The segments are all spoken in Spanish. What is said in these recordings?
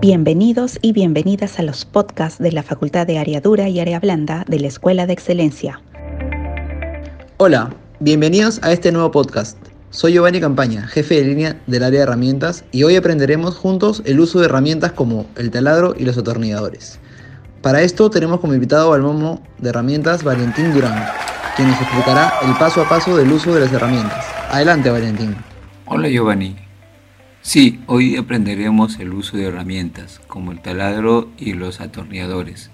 Bienvenidos y bienvenidas a los podcasts de la Facultad de Área Dura y Área Blanda de la Escuela de Excelencia. Hola, bienvenidos a este nuevo podcast. Soy Giovanni Campaña, jefe de línea del área de herramientas y hoy aprenderemos juntos el uso de herramientas como el taladro y los atornilladores. Para esto tenemos como invitado al momo de herramientas Valentín Durán, quien nos explicará el paso a paso del uso de las herramientas. Adelante Valentín. Hola Giovanni, Sí, hoy aprenderemos el uso de herramientas como el taladro y los atornilladores.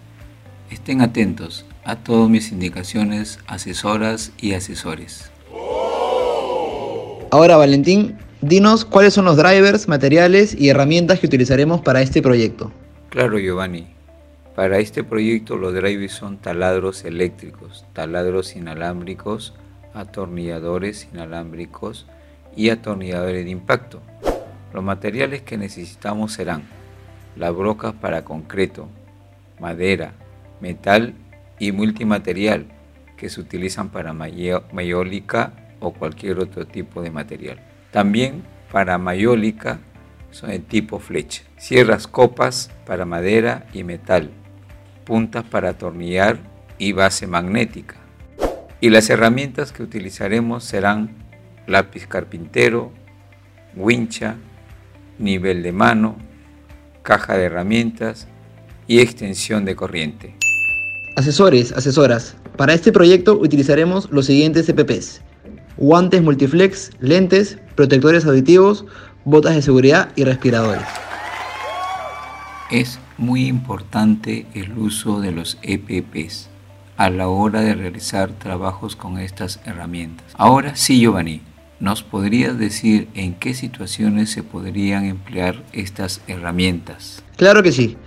Estén atentos a todas mis indicaciones, asesoras y asesores. Ahora Valentín, dinos cuáles son los drivers, materiales y herramientas que utilizaremos para este proyecto. Claro Giovanni, para este proyecto los drivers son taladros eléctricos, taladros inalámbricos, atornilladores inalámbricos y atornilladores de impacto. Los materiales que necesitamos serán las brocas para concreto, madera, metal y multimaterial que se utilizan para mayólica o cualquier otro tipo de material. También para mayólica son de tipo flecha. Sierras copas para madera y metal. Puntas para atornillar y base magnética. Y las herramientas que utilizaremos serán lápiz carpintero, wincha, nivel de mano, caja de herramientas y extensión de corriente. Asesores, asesoras, para este proyecto utilizaremos los siguientes EPPs. Guantes multiflex, lentes, protectores auditivos, botas de seguridad y respiradores. Es muy importante el uso de los EPPs a la hora de realizar trabajos con estas herramientas. Ahora sí, Giovanni, ¿Nos podrías decir en qué situaciones se podrían emplear estas herramientas? Claro que sí.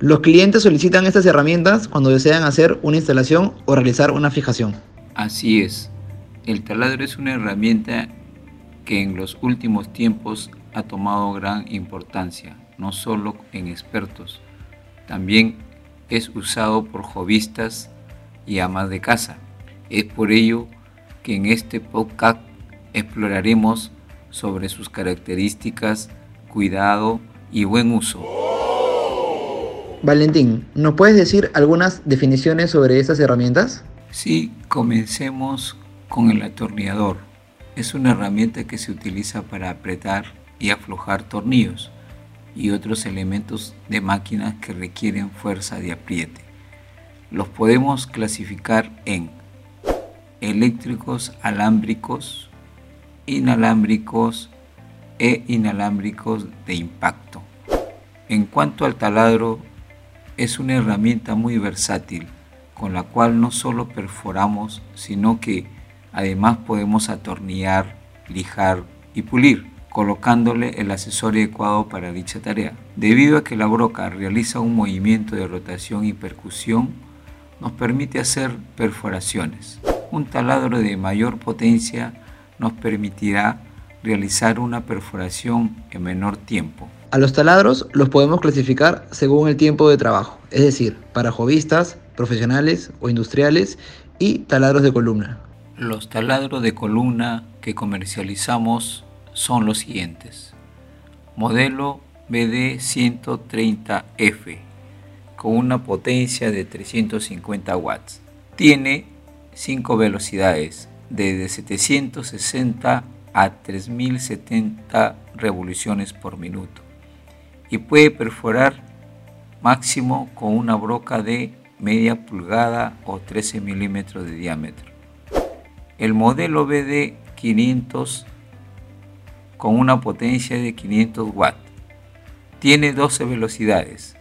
Los clientes solicitan estas herramientas cuando desean hacer una instalación o realizar una fijación. Así es. El taladro es una herramienta que en los últimos tiempos ha tomado gran importancia, no solo en expertos, también es usado por jovistas y amas de casa. Es por ello que en este podcast exploraremos sobre sus características, cuidado y buen uso. Valentín, ¿nos puedes decir algunas definiciones sobre estas herramientas? Sí, comencemos con el atornillador. Es una herramienta que se utiliza para apretar y aflojar tornillos y otros elementos de máquinas que requieren fuerza de apriete. Los podemos clasificar en eléctricos alámbricos, inalámbricos e inalámbricos de impacto. En cuanto al taladro, es una herramienta muy versátil con la cual no solo perforamos, sino que además podemos atornillar, lijar y pulir, colocándole el accesorio adecuado para dicha tarea. Debido a que la broca realiza un movimiento de rotación y percusión, nos permite hacer perforaciones. Un taladro de mayor potencia nos permitirá realizar una perforación en menor tiempo. A los taladros los podemos clasificar según el tiempo de trabajo, es decir, para jovistas, profesionales o industriales y taladros de columna. Los taladros de columna que comercializamos son los siguientes. Modelo BD130F con una potencia de 350 watts. Tiene 5 velocidades desde 760 a 3070 revoluciones por minuto. Y puede perforar máximo con una broca de media pulgada o 13 milímetros de diámetro. El modelo BD 500 con una potencia de 500 watts. Tiene 12 velocidades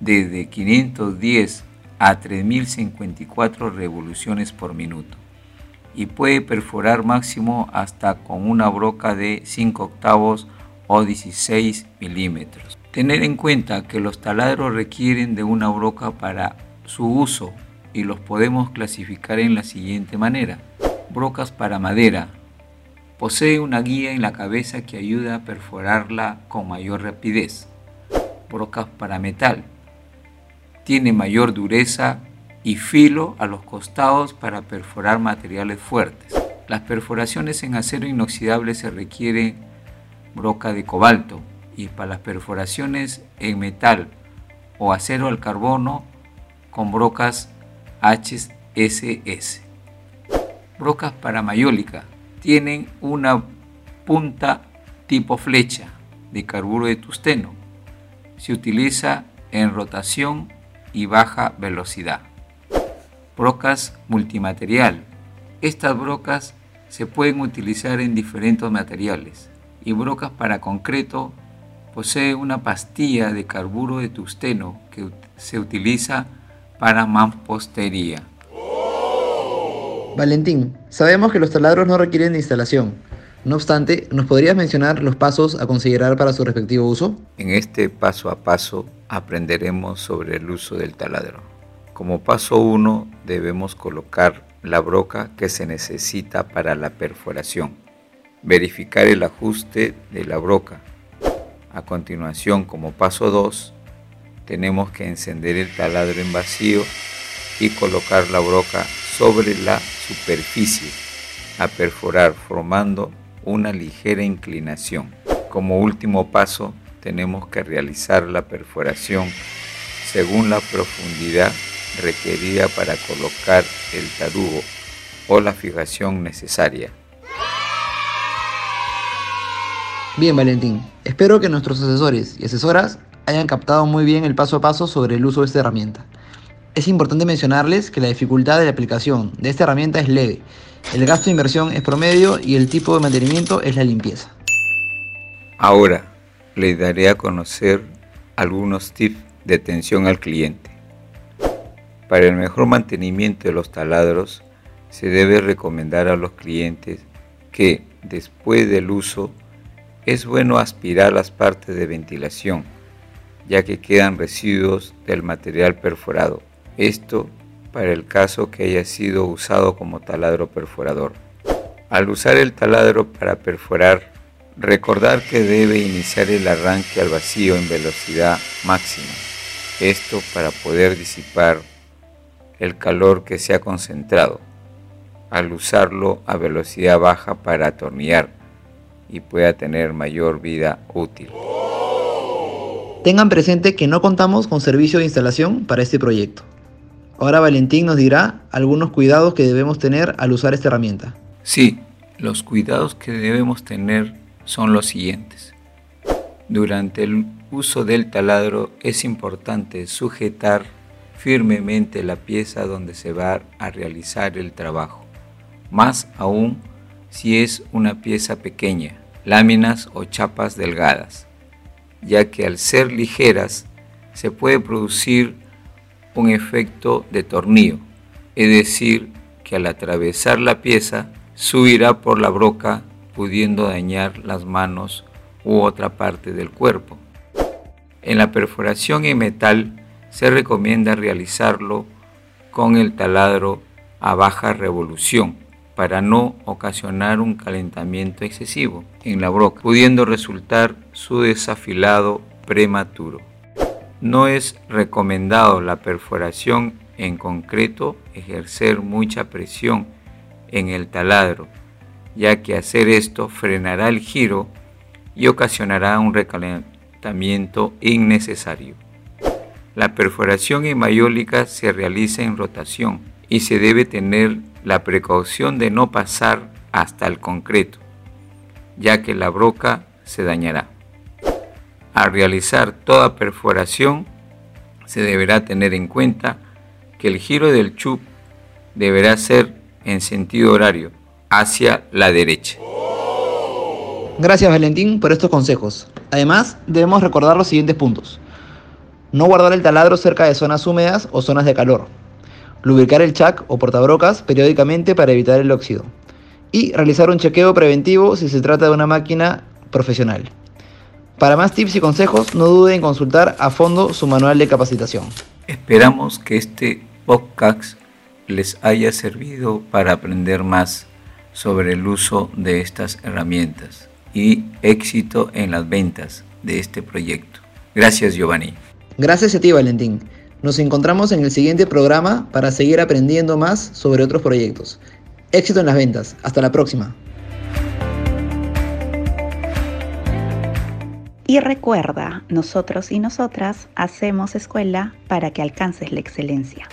desde 510 a 3054 revoluciones por minuto y puede perforar máximo hasta con una broca de 5 octavos o 16 milímetros. Tener en cuenta que los taladros requieren de una broca para su uso y los podemos clasificar en la siguiente manera. Brocas para madera. Posee una guía en la cabeza que ayuda a perforarla con mayor rapidez. Brocas para metal. Tiene mayor dureza y filo a los costados para perforar materiales fuertes. Las perforaciones en acero inoxidable se requiere broca de cobalto y para las perforaciones en metal o acero al carbono con brocas HSS. Brocas para mayólica tienen una punta tipo flecha de carburo de tusteno. Se utiliza en rotación y baja velocidad. Brocas multimaterial. Estas brocas se pueden utilizar en diferentes materiales y brocas para concreto posee una pastilla de carburo de tusteno que se utiliza para mampostería. Valentín, sabemos que los taladros no requieren de instalación. No obstante, ¿nos podrías mencionar los pasos a considerar para su respectivo uso? En este paso a paso aprenderemos sobre el uso del taladro. Como paso 1 debemos colocar la broca que se necesita para la perforación. Verificar el ajuste de la broca. A continuación, como paso 2, tenemos que encender el taladro en vacío y colocar la broca sobre la superficie a perforar formando una ligera inclinación. Como último paso tenemos que realizar la perforación según la profundidad requerida para colocar el tarugo o la fijación necesaria. Bien Valentín, espero que nuestros asesores y asesoras hayan captado muy bien el paso a paso sobre el uso de esta herramienta. Es importante mencionarles que la dificultad de la aplicación de esta herramienta es leve, el gasto de inversión es promedio y el tipo de mantenimiento es la limpieza. Ahora les daré a conocer algunos tips de atención al cliente. Para el mejor mantenimiento de los taladros, se debe recomendar a los clientes que, después del uso, es bueno aspirar las partes de ventilación, ya que quedan residuos del material perforado. Esto para el caso que haya sido usado como taladro perforador. Al usar el taladro para perforar, recordar que debe iniciar el arranque al vacío en velocidad máxima. Esto para poder disipar el calor que se ha concentrado. Al usarlo a velocidad baja para atornillar y pueda tener mayor vida útil. Tengan presente que no contamos con servicio de instalación para este proyecto. Ahora Valentín nos dirá algunos cuidados que debemos tener al usar esta herramienta. Sí, los cuidados que debemos tener son los siguientes. Durante el uso del taladro es importante sujetar firmemente la pieza donde se va a realizar el trabajo, más aún si es una pieza pequeña, láminas o chapas delgadas, ya que al ser ligeras se puede producir un efecto de tornillo, es decir, que al atravesar la pieza subirá por la broca pudiendo dañar las manos u otra parte del cuerpo. En la perforación en metal se recomienda realizarlo con el taladro a baja revolución para no ocasionar un calentamiento excesivo en la broca, pudiendo resultar su desafilado prematuro. No es recomendado la perforación en concreto ejercer mucha presión en el taladro, ya que hacer esto frenará el giro y ocasionará un recalentamiento innecesario. La perforación hemayólica se realiza en rotación y se debe tener la precaución de no pasar hasta el concreto, ya que la broca se dañará. Al realizar toda perforación, se deberá tener en cuenta que el giro del chup deberá ser en sentido horario, hacia la derecha. Gracias Valentín por estos consejos. Además, debemos recordar los siguientes puntos. No guardar el taladro cerca de zonas húmedas o zonas de calor. Lubricar el chac o portabrocas periódicamente para evitar el óxido. Y realizar un chequeo preventivo si se trata de una máquina profesional. Para más tips y consejos, no duden en consultar a fondo su manual de capacitación. Esperamos que este podcast les haya servido para aprender más sobre el uso de estas herramientas y éxito en las ventas de este proyecto. Gracias Giovanni. Gracias a ti Valentín. Nos encontramos en el siguiente programa para seguir aprendiendo más sobre otros proyectos. Éxito en las ventas. Hasta la próxima. Y recuerda, nosotros y nosotras hacemos escuela para que alcances la excelencia.